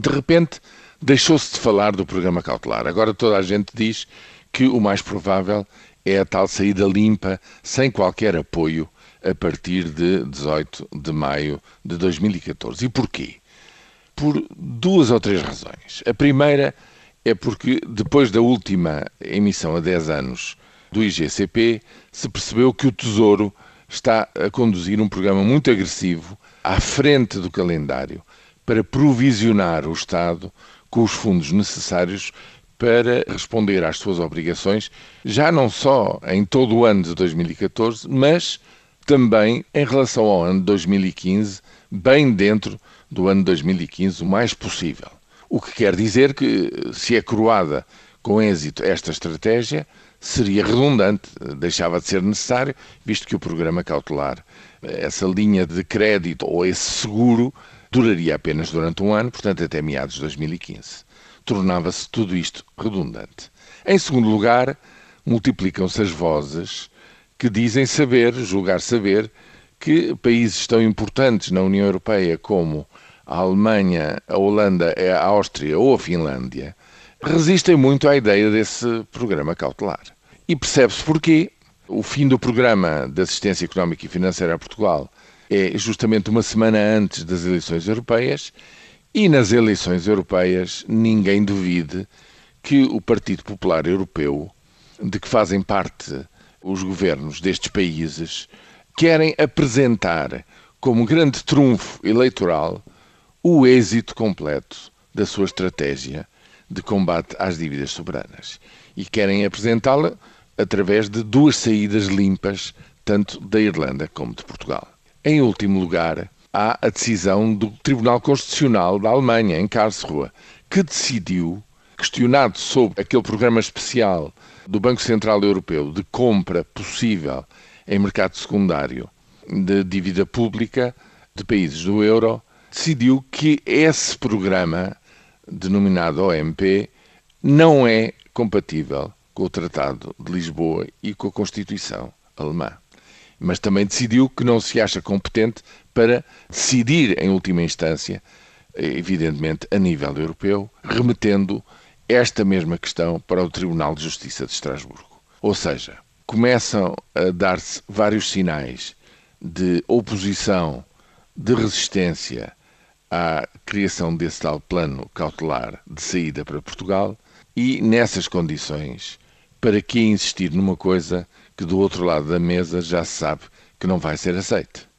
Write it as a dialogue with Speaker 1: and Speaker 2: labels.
Speaker 1: De repente, deixou-se de falar do programa cautelar. Agora toda a gente diz que o mais provável é a tal saída limpa, sem qualquer apoio, a partir de 18 de maio de 2014. E porquê? Por duas ou três razões. A primeira é porque, depois da última emissão a 10 anos do IGCP, se percebeu que o Tesouro está a conduzir um programa muito agressivo à frente do calendário para provisionar o Estado com os fundos necessários para responder às suas obrigações, já não só em todo o ano de 2014, mas também em relação ao ano de 2015, bem dentro do ano de 2015, o mais possível. O que quer dizer que, se é coroada com êxito esta estratégia, seria redundante, deixava de ser necessário, visto que o programa cautelar, essa linha de crédito ou esse seguro, duraria apenas durante um ano, portanto até meados de 2015 tornava-se tudo isto redundante. Em segundo lugar, multiplicam-se as vozes que dizem saber, julgar saber, que países tão importantes na União Europeia como a Alemanha, a Holanda, a Áustria ou a Finlândia resistem muito à ideia desse programa cautelar. E percebe-se porquê. O fim do programa de assistência económica e financeira a Portugal é justamente uma semana antes das eleições europeias e nas eleições europeias, ninguém duvide que o Partido Popular Europeu, de que fazem parte os governos destes países, querem apresentar como grande trunfo eleitoral o êxito completo da sua estratégia de combate às dívidas soberanas. E querem apresentá-la através de duas saídas limpas, tanto da Irlanda como de Portugal. Em último lugar, há a decisão do Tribunal Constitucional da Alemanha, em Karlsruhe, que decidiu, questionado sobre aquele programa especial do Banco Central Europeu de compra possível em mercado secundário de dívida pública de países do euro, decidiu que esse programa, denominado OMP, não é compatível com o Tratado de Lisboa e com a Constituição alemã mas também decidiu que não se acha competente para decidir, em última instância, evidentemente a nível europeu, remetendo esta mesma questão para o Tribunal de Justiça de Estrasburgo. Ou seja, começam a dar-se vários sinais de oposição, de resistência à criação desse tal plano cautelar de saída para Portugal e, nessas condições, para que insistir numa coisa que do outro lado da mesa já se sabe que não vai ser aceite.